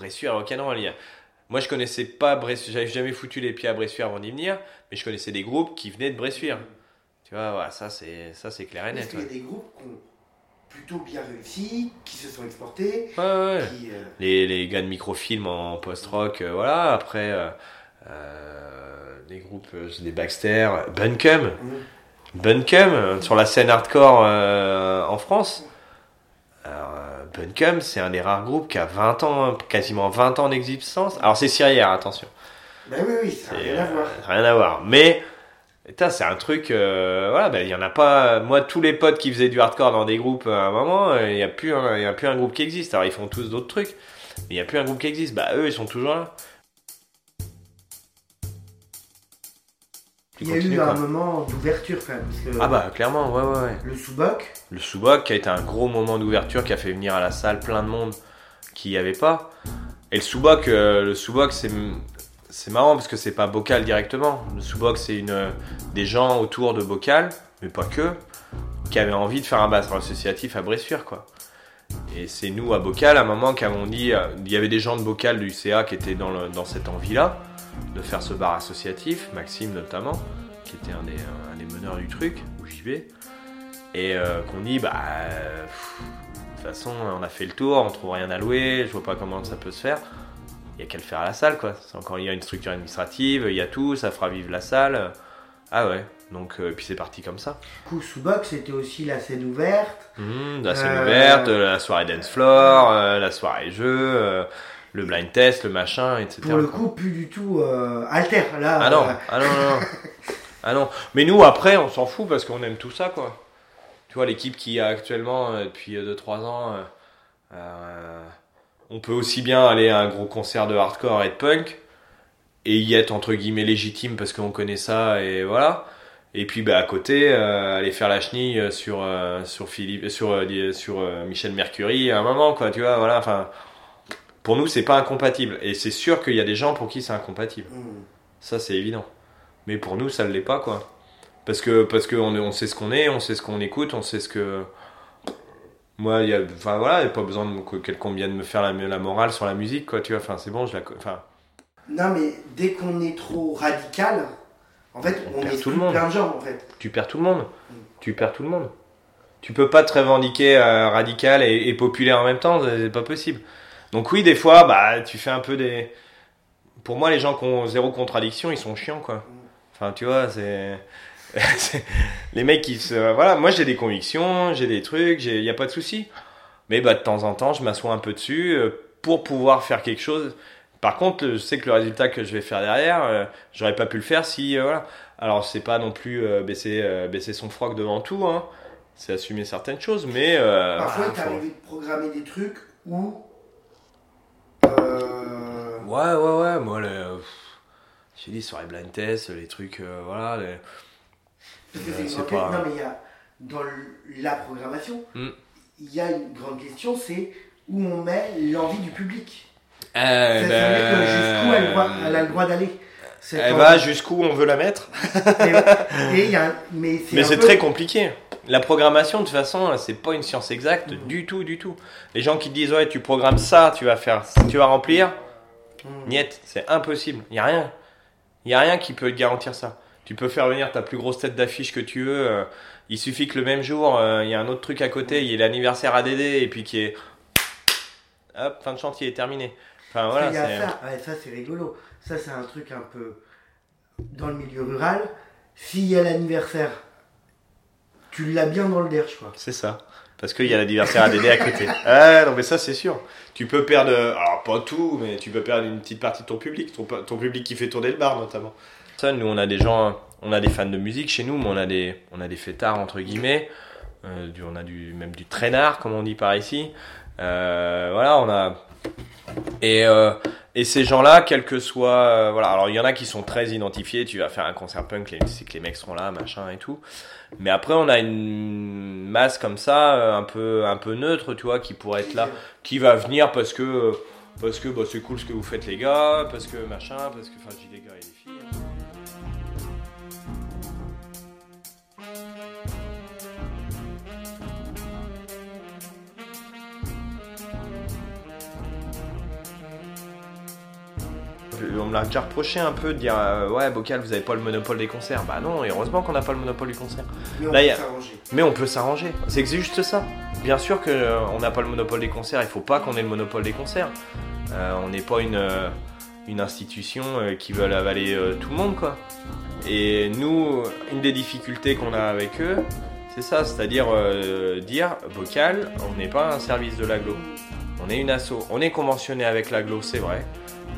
Bressuire et rock'n'roll. Il y a- Moi, je connaissais pas Bressuire, j'avais jamais foutu les pieds à Bressuire avant d'y venir, mais je connaissais des groupes qui venaient de Bressuire. Tu vois, voilà, ça c'est ça c'est clair et Est-ce net. qu'il y a des groupes qui ont plutôt bien réussi, qui se sont exportés, ouais, ouais. qui. euh, Les, les gars de microfilm en post-rock, euh, voilà. Après, euh, des groupes, des Baxter, Buncum. hum, Buncum, euh, sur la scène hardcore en France. Alors, euh, Buncum, c'est un des rares groupes qui a 20 ans, quasiment 20 ans d'existence. Alors, c'est Syrière, attention. Ben oui, oui, ça n'a rien à euh, voir. rien à voir. Mais, c'est un truc, euh, voilà, ben, il y en a pas. Moi, tous les potes qui faisaient du hardcore dans des groupes à un moment, euh, il n'y a, plus un- y a plus un groupe qui existe. Alors, ils font tous d'autres trucs. Mais il n'y a plus un groupe qui existe. Bah, eux, ils sont toujours là. Il y a eu un moment d'ouverture quand même, parce que Ah, bah, clairement, ouais, ouais, ouais. le sous-boc, Le sous-boc qui a été un gros moment d'ouverture qui a fait venir à la salle plein de monde qui n'y avait pas. Et le sous-boc, euh, le sous-boc c'est c'est marrant parce que c'est pas Bocal directement. Le sous-boc c'est une des gens autour de Bocal, mais pas que, qui avaient envie de faire un bar associatif à Bressuire quoi. Et c'est nous à Bocal à un moment qui avons dit, euh, il y avait des gens de Bocal du CA qui étaient dans, le- dans cette envie-là de faire ce bar associatif, Maxime notamment, qui était un des, un des meneurs du truc, où j'y vais. Et euh, qu'on dit, bah, pff, de toute façon, on a fait le tour, on trouve rien à louer, je vois pas comment ça peut se faire. Il y a qu'à le faire à la salle, quoi. C'est encore, il y a une structure administrative, il y a tout, ça fera vivre la salle. Ah ouais, donc, euh, puis c'est parti comme ça. du coup, sous-boc, c'était aussi la scène ouverte. Mmh, la scène Euh, ouverte, la soirée dance floor, euh, la soirée jeu, le blind test, le machin, etc. Pour le quoi. coup, plus du tout euh, alter. Là, Ah non, euh, ah non, non, non. ah non. Mais nous, après, on s'en fout parce qu'on aime tout ça, quoi. Tu vois, l'équipe qui a actuellement euh, depuis 2-3 ans, on peut aussi bien aller à un gros concert de hardcore et de punk et y être entre guillemets légitime parce qu'on connaît ça et voilà. Et puis bah, à côté, aller faire la chenille sur, sur, Philippe, sur, sur Michel Mercury à un moment, quoi, tu vois, voilà. Enfin, pour nous, c'est pas incompatible. Et c'est sûr qu'il y a des gens pour qui c'est incompatible. hum. Ça, c'est évident. Mais pour nous, ça ne l'est pas, quoi. Parce que parce que on, sait ce qu'on est, on sait ce qu'on écoute, on sait ce que. Moi, il y a, enfin voilà, il n'y a pas besoin de, que quelqu'un vienne me faire la, la morale sur la musique, quoi. Tu vois, enfin c'est bon, je la. Enfin, Non, mais dès qu'on est trop radical, en fait, On on, perd est tout le monde. plein de gens, en fait. tu perds tout le monde. Tu perds tout le monde. Tu peux pas te revendiquer euh, radical et, et populaire en même temps, c'est pas possible. Donc oui, des fois, bah, tu fais un peu des. Pour moi, les gens qui ont zéro contradiction, ils sont chiants, quoi. Enfin, tu vois, c'est. c'est- les mecs qui se. Voilà, moi j'ai des convictions, j'ai des trucs, il n'y a pas de souci. Mais bah, de temps en temps, je m'assois un peu dessus euh, pour pouvoir faire quelque chose. Par contre, je sais que le résultat que je vais faire derrière, euh, j'aurais pas pu le faire si. euh, voilà. Alors, c'est pas non plus euh, baisser, baisser son froc devant tout, hein. c'est assumer certaines choses, mais. euh, Parfois, il t'est faut- arrivé de programmer des trucs où. Euh, Ouais, ouais, ouais, moi, les, euh, pff, j'ai dit soirée blind test, les trucs, euh, voilà. les- Parce que c'est grande pas- question. Non, mais il y a. Dans le- la programmation, Mm. il y a une grande question c'est où on met l'envie du public. Eh C'est-à-dire ben, que jusqu'où elle a le droit d'aller. Elle va jusqu'où on veut la mettre. Et- et il y a un- mais c'est peu- très compliqué. La programmation, de toute façon, c'est pas une science exacte du tout, du tout. Les gens qui te disent, ouais, tu programmes ça, tu vas faire, tu vas remplir, Mm. niet, c'est impossible. Il y a rien. Il y a rien qui peut te garantir ça. Tu peux faire venir ta plus grosse tête d'affiche que tu veux. euh, il suffit que le même jour, euh, il y a un autre truc à côté, il y ait l'anniversaire ADD et puis qui est, hop, fin de chantier, terminé. Enfin voilà, c'est. ouais, ça c'est rigolo. Ça c'est un truc un peu dans le milieu rural. S'il y a l'anniversaire, tu l'as bien dans le derche quoi. C'est ça. Parce qu'il y a l'anniversaire ADD à côté. Ah non mais ça c'est sûr. Tu peux perdre, alors pas tout, mais tu peux perdre une petite partie de ton public, ton, ton public qui fait tourner le bar notamment. Ça, nous on a des gens, on a des fans de musique chez nous, mais on a des, on a des fêtards entre guillemets. Euh, du, on a du, même du traînard comme on dit par ici. Euh, voilà, on a et euh, et ces gens-là, quel que soit, euh, voilà, alors il y en a qui sont très identifiés. Tu vas faire un concert punk, c'est que les mecs seront là, machin et tout. Mais après, on a une masse comme ça, euh, un peu, un peu neutre, tu vois, qui pourrait être là, qui va venir parce que, parce que bah, c'est cool ce que vous faites les gars, parce que machin, parce que, enfin, gars. Me l'a déjà reproché un peu de dire euh, ouais Bocal vous avez pas le monopole des concerts. Bah non, et heureusement qu'on n'a pas le monopole du concert. Mais on Là, peut a- s'arranger. Mais on peut s'arranger. C'est juste ça. Bien sûr que euh, on n'a pas le monopole des concerts. Il faut pas qu'on ait le monopole des concerts. Euh, on n'est pas une une institution qui veut avaler tout le monde quoi. Et nous, une des difficultés qu'on a avec eux, c'est ça, c'est-à-dire dire Bocal, on n'est pas un service de l'aglo. On est une asso. On est conventionné avec l'aglo, c'est vrai.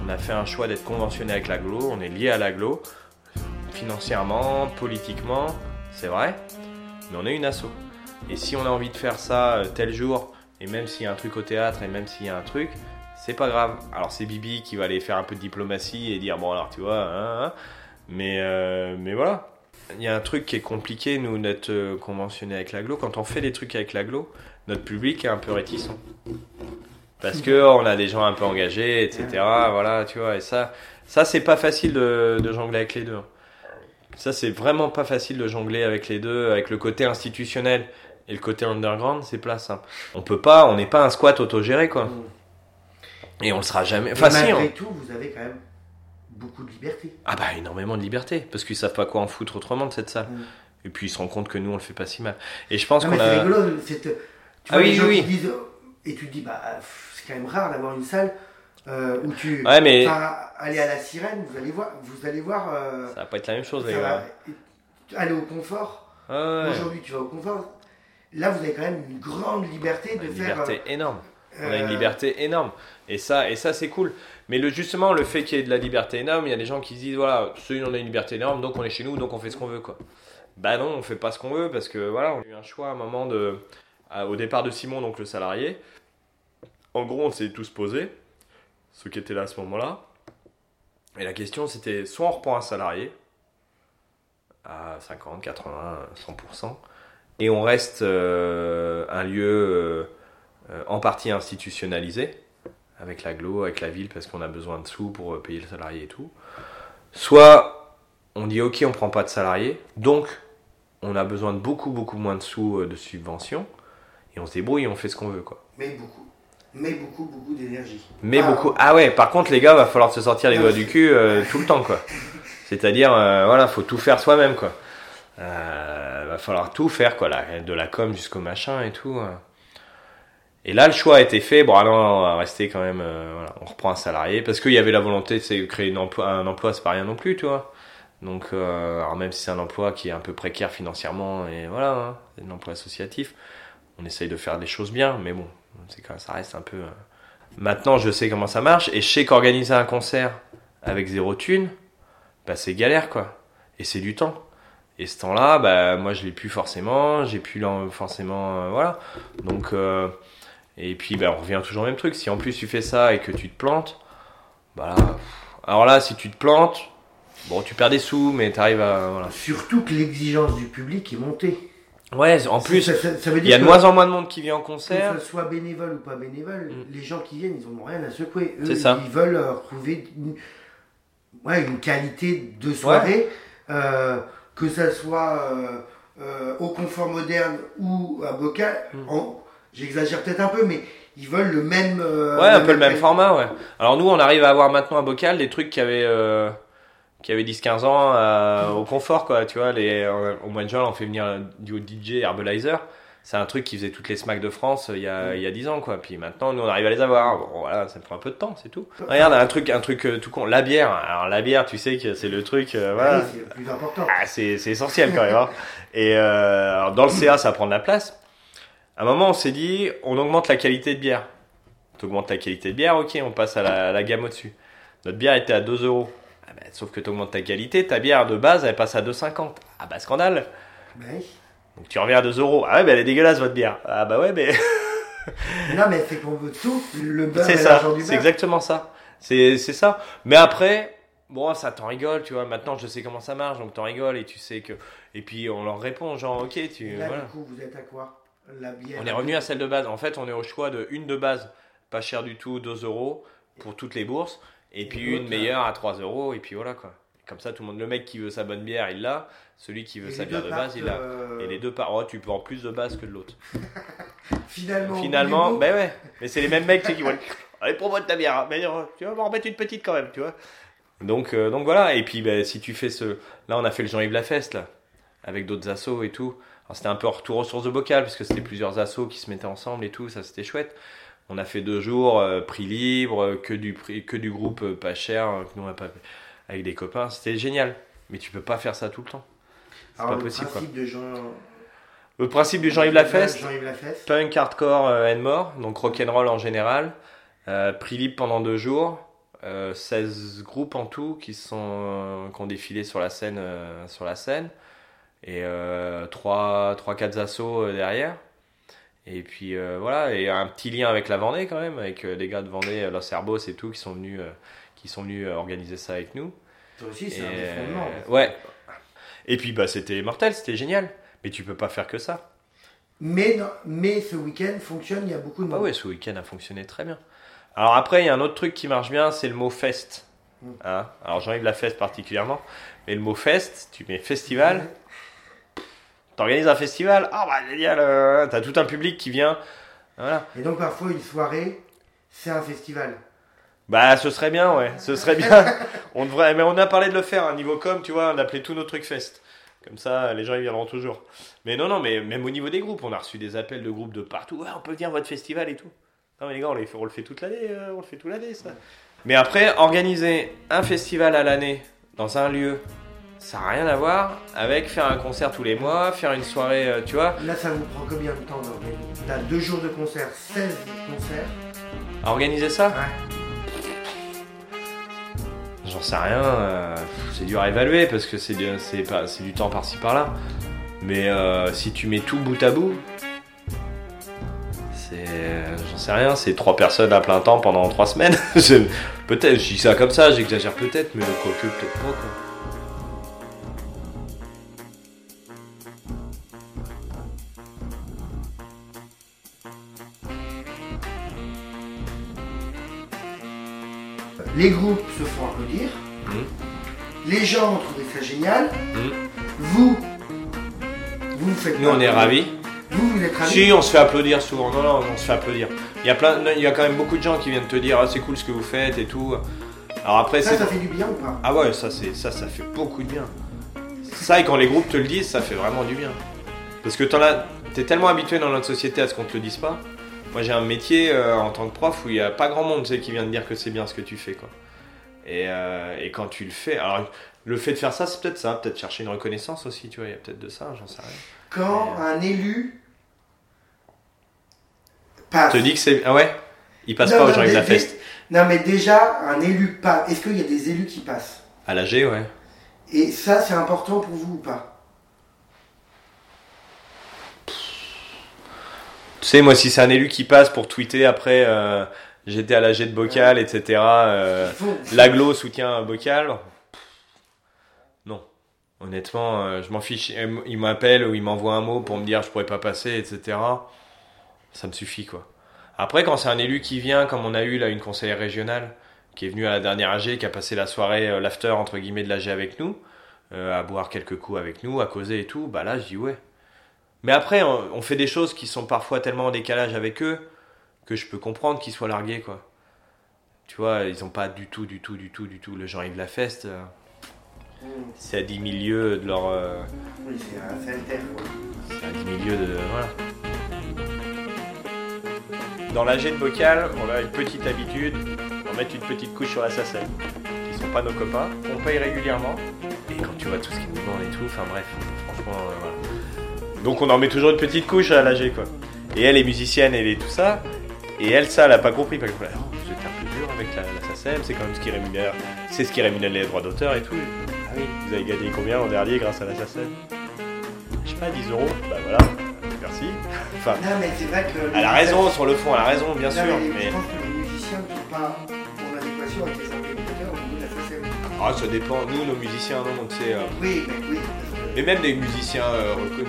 On a fait un choix d'être conventionné avec l'aglo. On est lié à l'aglo financièrement, politiquement, c'est vrai. Mais on est une asso. Et si on a envie de faire ça euh, tel jour, et même s'il y a un truc au théâtre, et même s'il y a un truc, c'est pas grave. Alors c'est Bibi qui va aller faire un peu de diplomatie et dire bon alors tu vois, hein, hein. mais euh, mais voilà. Il y a un truc qui est compliqué nous d'être euh, conventionné avec l'aglo. Quand on fait des trucs avec l'aglo, notre public est un peu réticent. Parce que on a des gens un peu engagés, etc. Voilà, tu vois. Et ça, ça c'est pas facile de, de jongler avec les deux. Ça c'est vraiment pas facile de jongler avec les deux, avec le côté institutionnel et le côté underground, c'est pas simple. On peut pas, on n'est pas un squat autogéré quoi. Et on le sera jamais. Mais Enfin si. malgré on- tout, vous avez quand même beaucoup de liberté. Ah bah énormément de liberté, parce qu'ils savent pas quoi en foutre autrement de cette salle. Mm. Et puis ils se rendent compte que nous on le fait pas si mal. Et je pense qu'on mais c'est a. rigolo, c'est, tu Ah vois, oui, les gens oui, qui oui. disent, et tu te dis, bah, pff, c'est quand même rare d'avoir une salle euh, où tu, Ouais mais enfin, aller à la sirène, vous allez voir, vous allez voir, euh, ça va pas être la même chose les va- gars. aller au confort. Ouais. Aujourd'hui, tu vas au confort. Là, vous avez quand même une grande liberté de Une faire. liberté énorme. euh, On a une liberté énorme. Et ça, et ça c'est cool. Mais le, justement, le fait qu'il y ait de la liberté énorme, il y a des gens qui se disent voilà, celui on a une liberté énorme, donc on est chez nous, donc on fait ce qu'on veut quoi. Bah non, on fait pas ce qu'on veut parce que voilà, on a eu un choix à un moment de, à- au départ de Simon, donc le salarié. En gros, on s'est tous posés, ceux qui étaient là à ce moment-là. Et la question c'était soit on reprend un salarié à 50, 80, 100%, et on reste euh, un lieu euh, en partie institutionnalisé, avec l'aglo, avec la ville, parce qu'on a besoin de sous pour euh, payer le salarié et tout. Soit on dit ok, on prend pas de salariés, donc on a besoin de beaucoup, beaucoup moins de sous de subventions, et on se débrouille on fait ce qu'on veut. quoi. Mais beaucoup. Mais beaucoup, beaucoup d'énergie. Mais Ah, beaucoup. Ah ouais, par contre, les gars, va falloir se sortir les doigts du cul euh, tout le temps, quoi. C'est-à-dire, euh, voilà, faut tout faire soi-même, quoi. Euh, va falloir tout faire, quoi, la- de la com jusqu'au machin et tout. euh. Et là, le choix a été fait. Bon, alors, on va rester quand même. euh, voilà, on reprend un salarié parce qu'il y avait la volonté de créer une emploi, un emploi, c'est pas rien non plus, tu vois. Donc, euh, alors même si c'est un emploi qui est un peu précaire financièrement et voilà, hein, c'est un emploi associatif, on essaye de faire des choses bien, mais bon, c'est quand ça reste un peu. euh, Maintenant, je sais comment ça marche et je sais qu'organiser un concert avec zéro thune, bah, c'est galère quoi. Et c'est du temps. Et ce temps-là, bah, moi je l'ai plus forcément, j'ai plus forcément. euh, voilà. Donc, euh, et puis bah, on revient toujours au même truc. Si en plus tu fais ça et que tu te plantes, bah. Alors là, si tu te plantes, bon, tu perds des sous, mais tu arrives à. Voilà. Surtout que l'exigence du public est montée. Ouais, en plus, ça, ça- ça veut il dire y a de que- moins en moins de monde qui vient en Que concert. ce soit bénévole ou pas bénévole, Mm. les gens qui viennent, ils n'ont rien à secouer. Eux, C'est ça. ils veulent euh, retrouver une, ouais, une qualité de soirée, euh, que ça soit euh, euh, au confort moderne ou à bocal. Mm. J'exagère peut-être un peu, mais ils veulent le même. euh, Ouais, un peu le même format, ouais. Alors nous, on arrive à avoir maintenant à Bocal des trucs qui avaient, euh, qui avaient 10-15 ans euh, au confort, quoi. Tu vois, les, euh, au mois de juin, on fait venir du DJ Herbalizer. C'est un truc qui faisait toutes les smacks de France euh, il y, a, il y a 10 ans, quoi. Puis maintenant, nous, on arrive à les avoir. Bon, voilà, ça prend un peu de temps, c'est tout. Regarde, un truc, un truc tout con. La bière. Alors, la bière, tu sais que c'est le truc, euh, voilà. Oui, c'est le plus important. Ah, c'est c'est essentiel quand même. hein. Et euh, alors dans le CA, ça prend de la place. À un moment, on s'est dit, on augmente la qualité de bière. Tu augmentes la qualité de bière, ok, on passe à la, à la gamme au-dessus. Notre bière était à 2 euros. Ah ben, sauf que tu augmentes ta qualité, ta bière de base, elle passe à 2,50. Ah bah scandale. Oui. Donc tu reviens à 2 euros. Ah ouais, mais elle est dégueulasse votre bière. Ah bah ouais, mais Non, mais c'est qu'on veut tout. Le beurre c'est ça. C'est exactement ça. C'est ça. Mais après, bon, ça t'en rigole, tu vois. Maintenant, je sais comment ça marche, donc t'en rigoles et tu sais que. Et puis on leur répond, genre, ok, tu. Là, voilà. du coup, vous êtes à quoi? La bière. On est revenu à celle de base. En fait, on est au choix de une de base, pas cher du tout, 2 euros pour toutes les bourses, et puis une meilleure à 3 euros, et puis voilà quoi. Comme ça, tout le monde, le mec qui veut sa bonne bière, il l'a. Celui qui veut Et sa bière de base, il l'a. euh, Et les deux par, oh, tu peux en plus de base que de l'autre. Finalement. Finalement, ben ouais. Mais c'est les mêmes mecs qui vont. Allez, promo de ta bière. hein. Mais euh, tu vas m'en remettre une petite quand même, tu vois. Donc, euh, donc voilà, et puis bah, si tu fais ce. Là, on a fait le Jean-Yves Lafest, là, avec d'autres assos et tout. Alors, c'était un peu retour aux sources de bocal, parce que c'était plusieurs assos qui se mettaient ensemble et tout, ça c'était chouette. On a fait deux jours, euh, prix libre, que du, prix, que du groupe euh, pas cher, euh, que nous on a pas avec des copains. C'était génial, mais tu peux pas faire ça tout le temps. C'est pas le possible, quoi. principe de Jean... Le principe du Jean-Yves Jean-Yves Lafest. punk, hardcore euh, and more, donc rock'n'roll en général. Prix libre pendant deux jours. Euh, 16 groupes en tout qui, sont, qui ont défilé sur la scène. sur la scène et 3-4 assos euh, derrière. Et puis euh, voilà, et un petit lien avec la Vendée quand même, avec euh, les gars de Vendée, euh, Los Herbos et tout, qui sont venus, euh, qui sont venus organiser ça avec nous. Toi aussi, c'est un ouais. Et puis bah, c'était mortel, c'était génial. Mais tu peux pas faire que ça. Mais, non- mais ce week-end fonctionne, il y a beaucoup de Bah monde. ouais, ce week-end a fonctionné très bien. Alors après, il y a un autre truc qui marche bien, c'est le mot fest. Mm. Hein? Alors Jean-Yves la fest particulièrement. Mais le mot fest, tu mets festival, t'organises un festival, ah bah génial, euh, t'as tout un public qui vient. Voilà. Et donc parfois une soirée, c'est un festival. Bah ce serait bien, ouais, ce serait bien. on devrait, mais on a parlé de le faire, un niveau com, tu vois, d'appeler tous nos trucs fest. Comme ça, les gens ils viendront toujours. Mais non, non, mais même au niveau des groupes, on a reçu des appels de groupes de partout. Ouais, on peut venir à votre festival et tout. Non mais les gars, on, les fait, on le fait toute l'année, euh, on le fait toute l'année ça. Mais après, organiser un festival à l'année dans un lieu, ça n'a rien à voir avec faire un concert tous les mois, faire une soirée, euh, tu vois. Là, ça vous prend combien de temps d'organiser? T'as deux jours de concert, 16 concerts. Organiser ça, Ouais. J'en sais rien, euh, c'est dur à évaluer parce que c'est du, du temps par-ci par-là. Mais euh, si tu mets tout bout à bout, c'est. J'en sais rien, c'est trois personnes à plein temps pendant trois semaines. Peut-être, je dis ça comme ça, j'exagère peut-être, mais quoique peut-être pas quoi. Les groupes se font applaudir. Mhm. Les gens ont trouvé ça génial. Mhm. Vous, vous vous faites Nous on est ravis. Vous, vous êtes ravis. Si, on se fait applaudir souvent. Non, non, on se fait applaudir. Il y a plein, il y a quand même beaucoup de gens qui viennent te dire ah, c'est cool ce que vous faites et tout. Alors après, Ça, ça fait du bien ou pas? Ah ouais, ça, c'est, ça, ça fait beaucoup de bien. Ça, et quand les groupes te le disent, ça fait vraiment du bien. Parce que t'es tellement habitué dans notre société à ce qu'on te le dise pas. Moi, j'ai un métier euh, en tant que prof où il y a pas grand monde qui vient te dire que c'est bien ce que tu fais. Quoi. Et, euh, et quand tu le fais, alors le fait de faire ça, c'est peut-être ça, peut-être chercher une reconnaissance aussi, tu vois, il y a peut-être de ça, j'en sais rien. Quand Mais, un élu passe. Te dis que c'est. Ah ouais? Il passe Non, pas au non, Jean-Yves dé- Lafest. Non, mais déjà, un élu passe. Est-ce qu'il y a des élus qui passent? À l'AG, ouais. Et ça, c'est important pour vous ou pas? Tu sais, moi, si c'est un élu qui passe pour tweeter après, euh, j'étais à l'AG de Bocal, etc. euh, L'aglo soutient bocal. Non. Honnêtement, euh, je m'en fiche. Il m'appelle ou il m'envoie un mot pour me dire je pourrais pas passer, etc. Ça me suffit, quoi. Après, quand c'est un élu qui vient, comme on a eu là une conseillère régionale, qui est venue à la dernière AG, qui a passé la soirée, euh, l'after entre guillemets de l'AG avec nous, euh, à boire quelques coups avec nous, à causer et tout, bah là, je dis ouais. Mais après, on, on fait des choses qui sont parfois tellement en décalage avec eux que je peux comprendre qu'ils soient largués, quoi. Tu vois, ils ont pas du tout, du tout, du tout, du tout le Jean-Yves Lafest. euh, Mmh. C'est à 10 milieux de leur. euh, Oui, c'est un quoi. c'est à 10 milieux de. Voilà. Dans l'AG de bocal, on a une petite habitude, on met une petite couche sur la SACEM, qui sont pas nos copains, qu'on paye régulièrement. Et quand tu vois tout ce qu'ils nous demandent et tout, enfin bref, franchement, euh, voilà. Donc on en met toujours une petite couche à l'AG, quoi. Et elle est musicienne, elle est tout ça. Et elle, ça, elle a pas compris. Parce que, alors, vous êtes un peu dur avec la, la SACEM, c'est quand même ce qui rémunère, c'est ce qui rémunère les droits d'auteur et tout. Ah oui, vous avez gagné combien l'an dernier grâce à la SACEM? Je sais pas, 10 euros. Bah voilà, merci. Enfin, Non, mais c'est vrai que. elle a raison sur le fond, elle a raison, bien Non, sûr. mais Mais Je pense que les musiciens ne sont pas en adéquation avec les organisateurs au niveau de la SACEM. ah, ça dépend. Nous, nos musiciens, non, tu sais. euh, Oui, mais oui. Et même des musiciens euh, reconnus,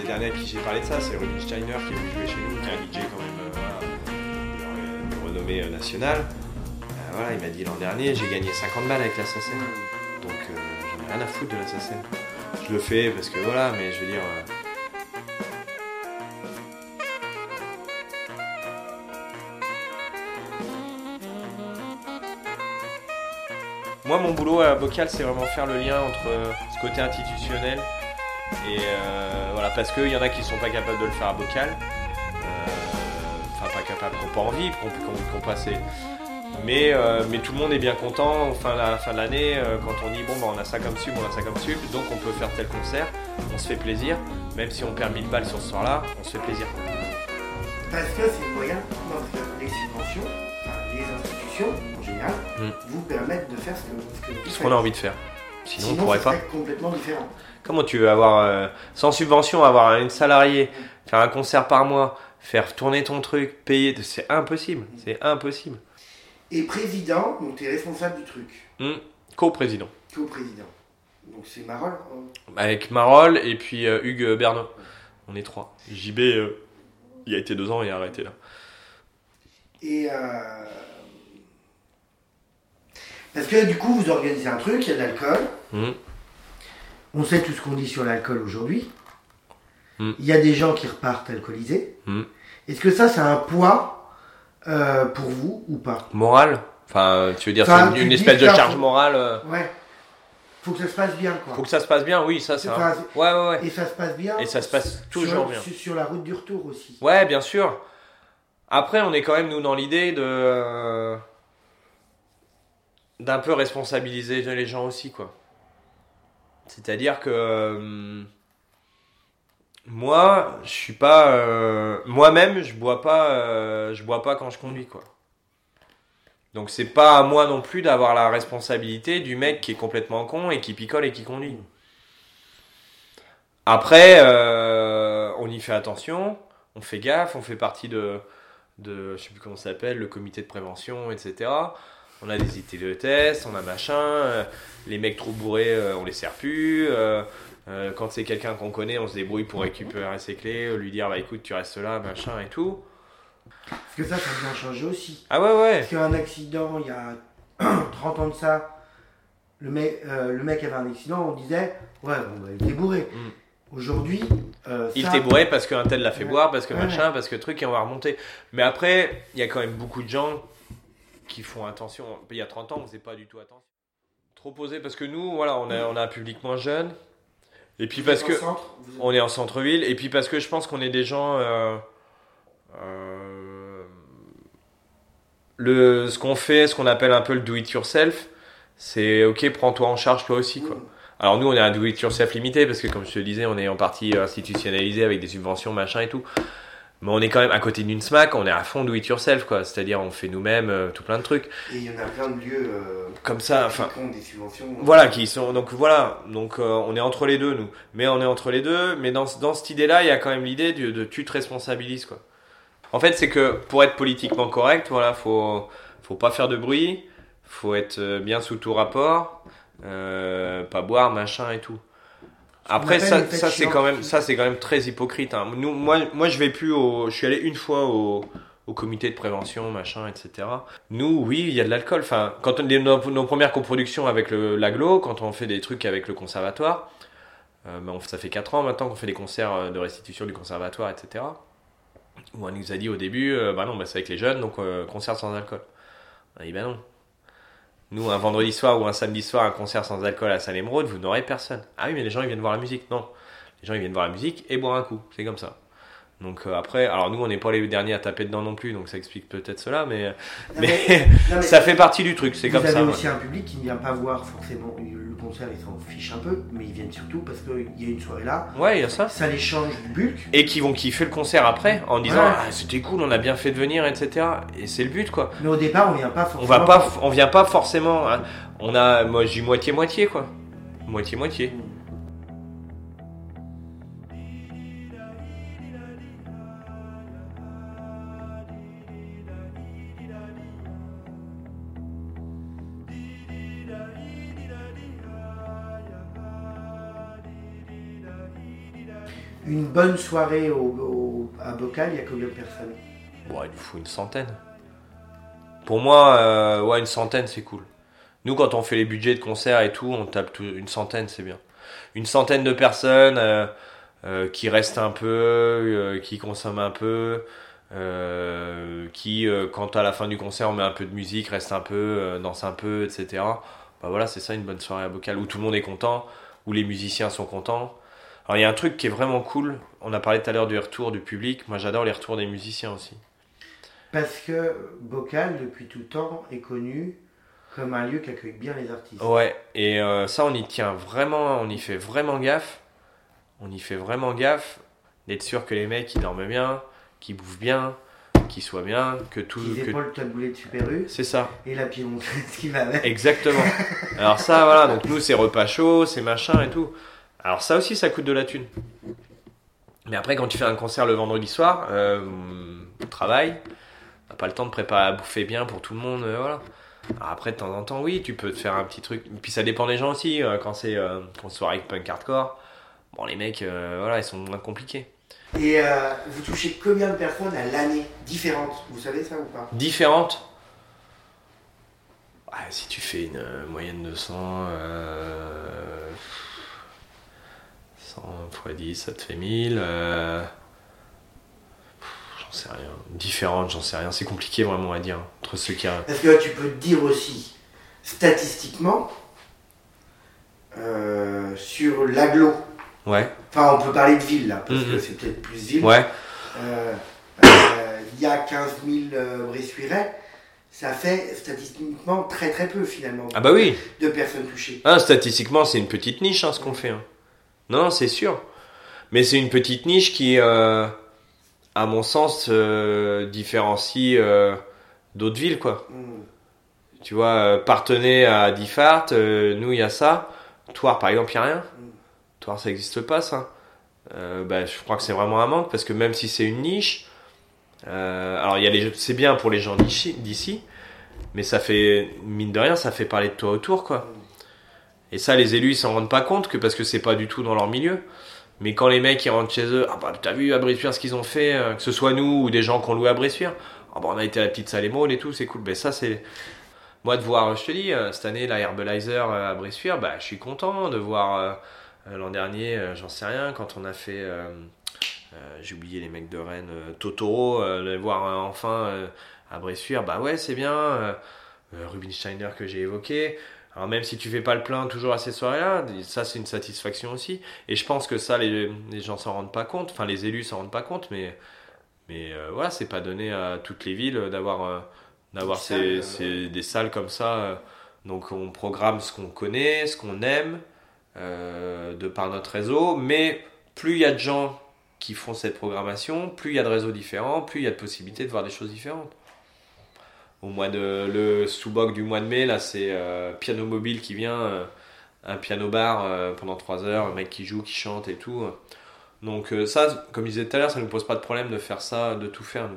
des derniers à qui j'ai parlé de ça, c'est Rubin Steiner qui est venu jouer chez nous, qui est un DJ quand même euh, de, de renommée euh, nationale. Euh, voilà, il m'a dit l'an dernier, j'ai gagné 50 balles avec la SACEM. Donc euh, j'en ai rien à foutre de la SACEM. Je le fais parce que voilà, mais je veux dire. euh, moi, mon boulot à Bocal, c'est vraiment faire le lien entre euh, côté institutionnel et euh, voilà, parce qu'il y en a qui sont pas capables de le faire à Bocal, euh, enfin pas capables, qui n'ont pas envie, qui ont, passé. Mais, mais tout le monde est bien content au fin, la fin de l'année quand on dit bon bah, on a ça comme sub, on a ça comme sub, donc on peut faire tel concert, on se fait plaisir, même si on perd 1000 balles sur ce soir-là, on se fait plaisir. Parce que c'est le moyen d'offrir les subventions, enfin, les institutions en général, Mm. vous permettent de faire ce que, ce qu'on a envie de faire. Sinon, on pourrait pas. complètement différent. Comment tu veux avoir, euh, sans subvention, avoir une salariée, faire un concert par mois, faire tourner ton truc, payer, c'est impossible. C'est impossible. Et président, donc tu es responsable du truc, Hum, Co-président. co-président. Donc c'est Marol. hein. Avec Marol et puis euh, Hugues Bernot. On est trois. JB, euh, il a été deux ans et a arrêté là. Et euh, parce que du coup vous organisez un truc, il y a de l'alcool. Hum. On sait tout ce qu'on dit sur l'alcool aujourd'hui. Mm. Il y a des gens qui repartent alcoolisés. Mm. Est-ce que ça, c'est un poids euh, pour vous ou pas? Morale Enfin, tu veux dire, Enfin, c'est une, espèce de charge faut- morale euh, Ouais. Faut que ça se passe bien, quoi. Faut que ça se passe bien, oui, ça c'est Enfin, un... Ouais, ouais, ouais. Et ça se passe bien. Et ça se passe sur- toujours bien. Sur, sur la route du retour aussi. Ouais, bien sûr. Après, on est quand même, nous, dans l'idée de. D'un peu responsabiliser les gens aussi, quoi. C'est-à-dire que. euh, moi, je suis pas. euh, moi-même, je bois pas. euh, je bois pas quand je conduis, quoi. Donc, c'est pas à moi non plus d'avoir la responsabilité du mec qui est complètement con et qui picole et qui conduit. Après, on y fait attention, on fait gaffe, on fait partie de, de je sais plus comment ça s'appelle, le comité de prévention, etc. On a des test, on a machin, euh, les mecs trop bourrés, euh, on les sert plus. euh, quand c'est quelqu'un qu'on connaît, on se débrouille pour récupérer ses clés, lui dire bah écoute, tu restes là, machin et tout. Parce que ça, ça a bien changé aussi. Ah ouais, ouais. Parce qu'un accident, il y a 30 ans de ça, le mec, le mec avait un accident, on disait, ouais, bon, bah, il était bourré. Mm. Aujourd'hui, euh, Il t'est bourré parce qu'un tel l'a fait Ouais. boire, parce que Ouais. machin, parce que truc, et on va remonter. Mais après, il y a quand même beaucoup de gens qui font attention. Il y a 30 ans, on faisait pas du tout attention. Trop posé, parce que nous, voilà, on a, on a un public moins jeune. Et puis vous parce que en centre, vous- on est en centre-ville, et puis parce que je pense qu'on est des gens. euh, euh, le, ce qu'on fait, ce qu'on appelle un peu le do it yourself, c'est ok, prends-toi en charge toi aussi, quoi. Mm. Alors nous, on est un do it yourself limité parce que comme je te le disais, on est en partie institutionnalisé avec des subventions, machin et tout. Mais on est quand même à côté d'une SMAC, on est à fond do it yourself, quoi. C'est-à-dire, on fait nous-mêmes euh, tout plein de trucs. Et il y en a plein de lieux euh, Comme ça, enfin. qui ont des subventions. Voilà, qui sont donc voilà, donc euh, on est entre les deux nous, mais on est entre les deux, mais dans, dans cette idée-là, il y a quand même l'idée de, de tu te responsabilises quoi. En fait, c'est que pour être politiquement correct, voilà, faut faut pas faire de bruit, faut être bien sous tout rapport, pas boire machin et tout. Après ça, ça c'est quand même ça c'est quand même très hypocrite. hein. Nous, moi moi je vais plus au, je suis allé une fois au au comité de prévention, machin, etc. Nous, oui, il y a de l'alcool. Enfin, quand on nos, nos premières coproductions avec le l'aglo, quand on fait des trucs avec le conservatoire, euh, ben, ça fait 4 ans maintenant qu'on fait des concerts euh, de restitution du conservatoire, etc. Où on nous a dit au début, euh, bah non, bah c'est avec les jeunes, donc euh, concert sans alcool. On a dit, bah non. Nous, un vendredi soir ou un samedi soir, un concert sans alcool à Saint Émeraude, vous n'aurez personne. Ah oui, mais les gens, ils viennent voir la musique. Non. Les gens, ils viennent voir la musique et boire un coup. C'est comme ça. Donc euh, après, alors nous, on n'est pas les derniers à taper dedans non plus, donc ça explique peut-être cela, mais, mais, non, mais ça fait partie du truc, c'est vous comme avez ça. aussi ouais. un public qui ne vient pas voir forcément concert, ils s'en fichent un peu, mais ils viennent surtout parce qu'il y a une soirée là, Ouais, il y a ça. ça les change du bulk. Et qui vont kiffer le concert après en disant Ouais. ah, c'était cool, on a bien fait de venir, etc. Et c'est le but quoi. Mais au départ, on vient pas On forcément. va pas, on vient pas forcément. hein. On a, moi, j'ai moitié moitié quoi. Moitié moitié. Une bonne soirée au, à Bocal, il y a combien de personnes? Bon, il nous faut une centaine. Pour moi, euh, une centaine c'est cool. Nous, quand on fait les budgets de concert et tout, on tape tout- une centaine, c'est bien. Une centaine de personnes euh, euh, qui restent un peu, qui consomment un peu, qui, quand à la fin du concert on met un peu de musique, restent un peu, dansent un peu, etc. Bah voilà, c'est ça une bonne soirée à Bocal où tout le monde est content, où les musiciens sont contents. Alors il y a un truc qui est vraiment cool. On a parlé tout à l'heure du retour du public. Moi j'adore les retours des musiciens aussi. Parce que Bocal, depuis tout temps, est connu comme un lieu qui accueille bien les artistes. Ouais, et euh, ça on y tient vraiment, on y fait vraiment gaffe. On y fait vraiment gaffe d'être sûr que les mecs ils dorment bien, qu'ils bouffent bien, qu'ils soient bien, que tout. Qu'ils que- le taboulé de Super U C'est ça. et la piémontaise qui va avec. Exactement. Alors ça, voilà, donc nous, c'est repas chaud, c'est machin et tout. Alors ça aussi, ça coûte de la thune. Mais après, quand tu fais un concert le vendredi soir, euh, au travail, t'as pas le temps de préparer à bouffer bien pour tout le monde, euh, voilà. Alors après, de temps en temps, oui, tu peux te faire un petit truc. Puis ça dépend des gens aussi, euh, quand c'est euh, c'est soirée punk hardcore. Bon, les mecs, euh, voilà, ils sont moins compliqués. Et euh, vous touchez combien de personnes à l'année différentes? Vous savez ça ou pas? Différentes. Ouais, si tu fais une euh, moyenne de 100, euh, 100 x 10, ça te fait 1000. euh, j'en sais rien. Différentes, j'en sais rien. C'est compliqué vraiment à dire. Entre ceux qui. Parce que tu peux te dire aussi, statistiquement, euh, sur l'agglo, Ouais, enfin on peut parler de ville là, parce Mhm. que c'est peut-être plus ville. ouais, Euh, euh, Il y a 15 000 euh, Bressuirais, ça fait statistiquement très très peu finalement Ah bah oui. de personnes touchées. Ah, statistiquement, c'est une petite niche hein, ce qu'on fait. hein. Non, non, c'est sûr. Mais c'est une petite niche qui, euh, à mon sens, euh, différencie euh, d'autres villes, quoi. Mm. Tu vois, Partenay à Diffart, nous il y a ça. Toire par exemple, il n'y a rien. Mm. Toire ça n'existe pas ça. Bah, je crois que c'est vraiment un manque parce que même si c'est une niche, alors il y a les, c'est bien pour les gens d'ici, d'ici, mais ça fait mine de rien, ça fait parler de toi autour quoi. Et ça, les élus ils s'en rendent pas compte que parce que c'est pas du tout dans leur milieu. Mais quand les mecs ils rentrent chez eux, ah bah t'as vu à Bressuire ce qu'ils ont fait, euh, que ce soit nous ou des gens qu'on loué à Bressuire, ah bah on a été à la petite salle et tout, c'est cool. Ben ça c'est moi de voir, je te dis, euh, cette année la Herbalizer euh, à Bressuire, bah je suis content de voir l'an dernier, j'en sais rien, quand on a fait, j'ai oublié les mecs de Rennes, Totoro, voir enfin à Bressuire, bah ouais c'est bien. Rubinsteiner que j'ai évoqué. Alors même si tu fais pas le plein toujours à ces soirées-là, ça c'est une satisfaction aussi. Et je pense que ça les, les gens s'en rendent pas compte, enfin les élus s'en rendent pas compte, mais mais euh, voilà c'est pas donné à toutes les villes d'avoir euh, d'avoir Des ces, salles, euh, ces- des salles comme ça. euh. Donc on programme ce qu'on connaît, ce qu'on aime euh, de par notre réseau, mais plus il y a de gens qui font cette programmation, plus il y a de réseaux différents, plus il y a de possibilités de voir des choses différentes. Au mois de le sous-boc du mois de mai, là, c'est euh, piano mobile qui vient, euh, un piano bar euh, pendant 3 heures, un mec qui joue, qui chante et tout. Donc ça, comme je disais tout à l'heure, ça ne nous pose pas de problème de faire ça, de tout faire. Nous.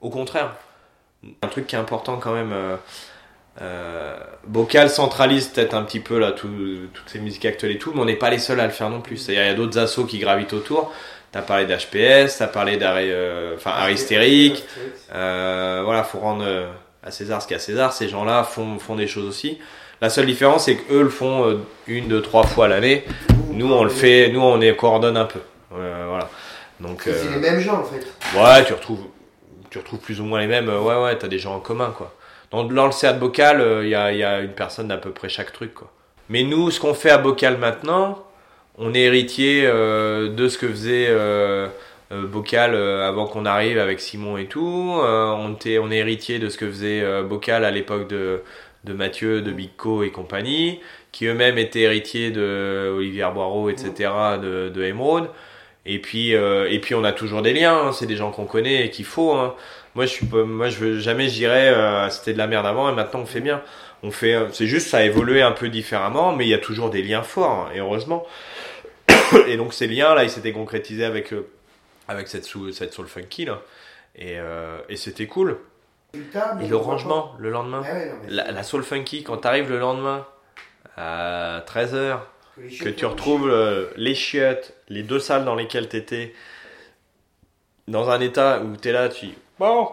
Au contraire, un truc qui est important quand même. Bocal centralise peut-être un petit peu là tout- toutes ces musiques actuelles et tout, mais on n'est pas les seuls à le faire non plus. C'est-à-dire il y a d'autres assos qui gravitent autour. T'as parlé d'HPS, t'as parlé euh, enfin Aristérique. Voilà, faut rendre à César ce qu'il y a à César. Ces gens-là font, font des choses aussi. La seule différence, c'est qu'eux le font euh, une, deux, trois fois l'année. Nous, on le fait, nous, on les coordonne un peu. Euh, voilà. Donc, C'est euh, les mêmes gens en fait. ouais, tu retrouves, tu retrouves plus ou moins les mêmes. Ouais, ouais, t'as des gens en commun, quoi. Dans, dans le CA de Bocal, il y, a, y a une personne d'à peu près chaque truc, quoi. Mais nous, ce qu'on fait à Bocal maintenant, on est héritier euh, de ce que faisait euh, Bocal euh, avant qu'on arrive avec Simon et tout. Euh, on, était, on est héritier de ce que faisait euh, Bocal à l'époque de, de Mathieu, de Bicco et compagnie, qui eux-mêmes étaient héritiers de Olivier Boireau, etc., de, de Emeraude. Et puis, euh, et puis on a toujours des liens, hein, c'est des gens qu'on connaît et qu'il faut. hein. Moi, je suis moi, je veux jamais, je dirais, euh, c'était de la merde avant et maintenant on fait bien. On fait, euh, c'est juste, ça a évolué un peu différemment, mais il y a toujours des liens forts, hein, et heureusement. Et donc ces liens là, ils s'étaient concrétisés avec euh, avec cette soul, cette soul funky là, et, euh, et c'était cool. Et le rangement le lendemain, pas. Ah ouais, non, mais la, soul funky quand t'arrives le lendemain à 13h, les que tu retrouves euh, les chiottes, les deux salles dans lesquelles t'étais, dans un état où t'es là, tu bon.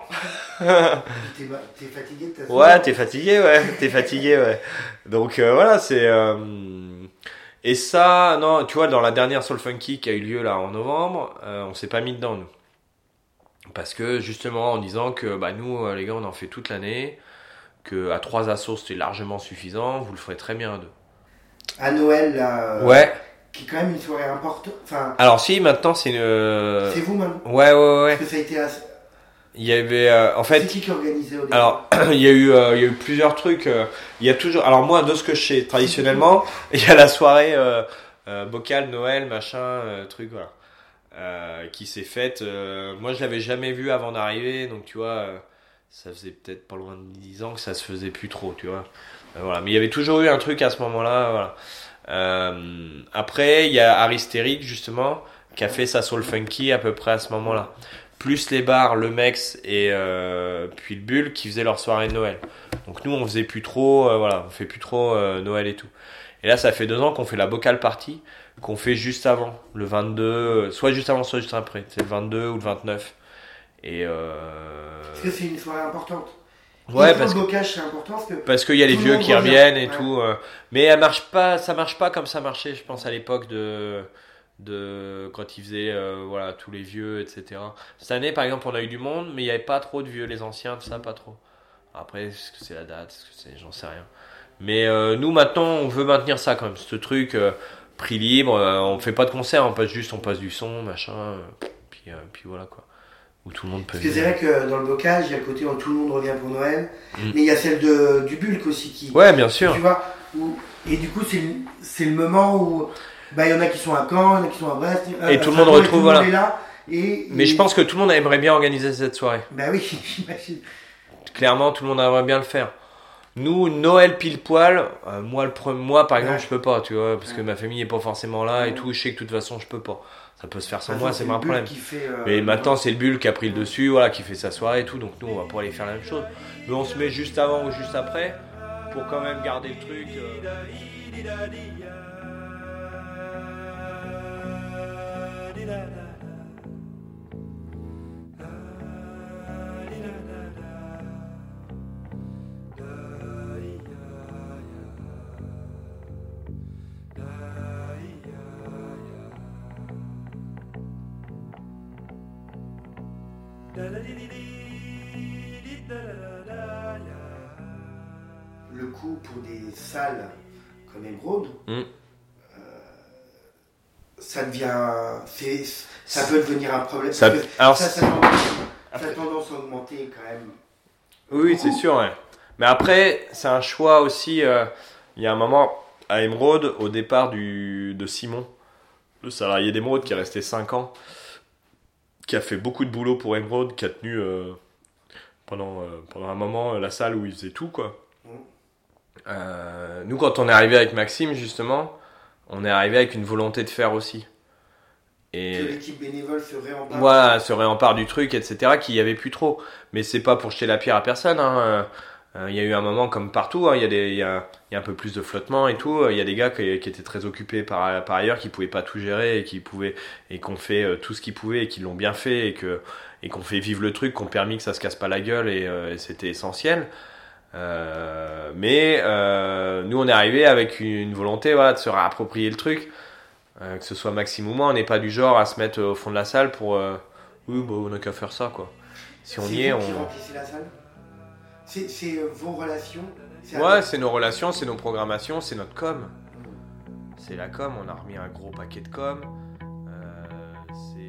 T'es fatigué de ta Ouais, t'es fatigué, ouais, t'es fatigué, ouais. Donc euh, voilà, c'est euh, et ça, non, tu vois, dans la dernière Soul Funky qui a eu lieu là en novembre, euh, on s'est pas mis dedans nous, parce que justement en disant que bah nous euh, les gars on en fait toute l'année, que à trois assos c'était largement suffisant, vous le ferez très bien à deux. À Noël, là, euh, Ouais. qui est quand même une soirée importante. Enfin, Alors si maintenant c'est une. c'est vous maintenant. Ouais ouais ouais. Parce que ça a été assez... Il y avait euh, en fait. qui qui organisait au départ Alors il y a eu euh, il y a eu plusieurs trucs. euh, il y a toujours. Alors moi de ce que je sais traditionnellement, il y a la soirée euh, euh, bocal Noël machin euh, truc voilà. Euh, qui s'est faite. euh, moi je l'avais jamais vu avant d'arriver donc tu vois. euh, ça faisait peut-être pas loin de 10 ans que ça se faisait plus trop, tu vois. Voilà. Mais il y avait toujours eu un truc à ce moment-là. Voilà. Euh, après, il y a Aristéric, justement, qui a fait sa soul funky à peu près à ce moment-là. Plus les bars, le Mex et euh, puis le Bulle qui faisaient leur soirée de Noël. Donc nous, on faisait plus trop, euh, voilà, on fait plus trop euh, Noël et tout. Et là, ça fait deux ans qu'on fait la bocal party, qu'on fait juste avant, le 22, euh, soit juste avant, soit juste après. C'est le 22 ou le 29. Et euh... Parce que c'est une soirée importante. ouais, parce le bocage, c'est important parce que. parce qu'il y a les vieux qui reviennent et Ouais. tout. mais elle marche pas, ça marche pas comme ça marchait, je pense, à l'époque de, de quand ils faisaient euh, voilà, tous les vieux, etc. Cette année, par exemple, on a eu du monde, mais il n'y avait pas trop de vieux, les anciens, tout ça, pas trop. Après, est-ce que c'est la date, est-ce que c'est, j'en sais rien. Mais euh, nous, maintenant, on veut maintenir ça quand même, ce truc, euh, prix libre, on fait pas de concert, on passe juste, on passe du son, machin, puis, puis voilà quoi. Où tout le monde peut Parce que c'est vrai que dans le bocage, il y a le côté où tout le monde revient pour Noël. Mm. Mais il y a celle de, du Bulk aussi qui. Ouais, bien sûr. Tu vois où- Et du coup, c'est le moment où. Bah, il y en a qui sont à Caen, il y en a qui sont à Brest. euh, Et tout le monde retrouve, tout le monde voilà. est là. Et, Mais et- je pense que tout le monde aimerait bien organiser cette soirée. Bah oui, j'imagine. Clairement, tout le monde aimerait bien le faire. Nous, Noël pile poil, euh, moi, le premier mois, par exemple, Ouais. je peux pas, tu vois, parce que ma famille est pas forcément là et tout. Je sais que de toute façon, je peux pas. Ça peut se faire sans moi, c'est pas un problème. Fait, euh, Mais maintenant, c'est le bulle qui a pris le dessus, voilà, qui fait sa soirée et tout. Donc nous, on va pouvoir aller faire la même chose. Mais on se met juste avant ou juste après pour quand même garder le truc. euh. Le coût pour des salles comme Emeraude, Mm. Ça devient. c'est- Ça peut devenir un problème. Ça- alors, ça, ça, a tendance- ça a tendance à augmenter quand même. Oui, c'est sûr, ouais. Mais après, c'est un choix aussi. euh, Il y a un moment à Emeraude, au départ du, de Simon, le salarié d'Emeraude qui est resté 5 ans, qui a fait beaucoup de boulot pour Emeraude, qui a tenu euh, pendant, euh, pendant un moment la salle où il faisait tout, quoi. Mm. Nous, quand on est arrivé avec Maxime, justement, on est arrivé avec une volonté de faire aussi. Et... Que l'équipe bénévole se réempare. Voilà, se réempare du truc, etc., qu'il y avait plus trop. Mais c'est pas pour jeter la pierre à personne. hein. Euh, Il y a eu un moment comme partout, hein, il y, a des- il y, y a un peu plus de flottement et tout. Il y a des gars qui, qui étaient très occupés par, par ailleurs, qui pouvaient pas tout gérer et qui pouvaient et qu'on fait euh, tout ce qu'ils pouvaient et qui l'ont bien fait et que et qu'on fait vivre le truc, qu'on permis que ça se casse pas la gueule et, euh, et c'était essentiel. Euh, mais euh, nous on est arrivé avec une, volonté voilà, de se réapproprier le truc. Euh, que ce soit Maxime ou moi, on n'est pas du genre à se mettre au fond de la salle pour. oui, bah, on n'a qu'à faire ça, quoi. Si on y est, on. qui remplissez la salle? C'est vos relations? Ouais, c'est nos relations, c'est nos programmations, c'est notre com. C'est la com, on a remis un gros paquet de com. C'est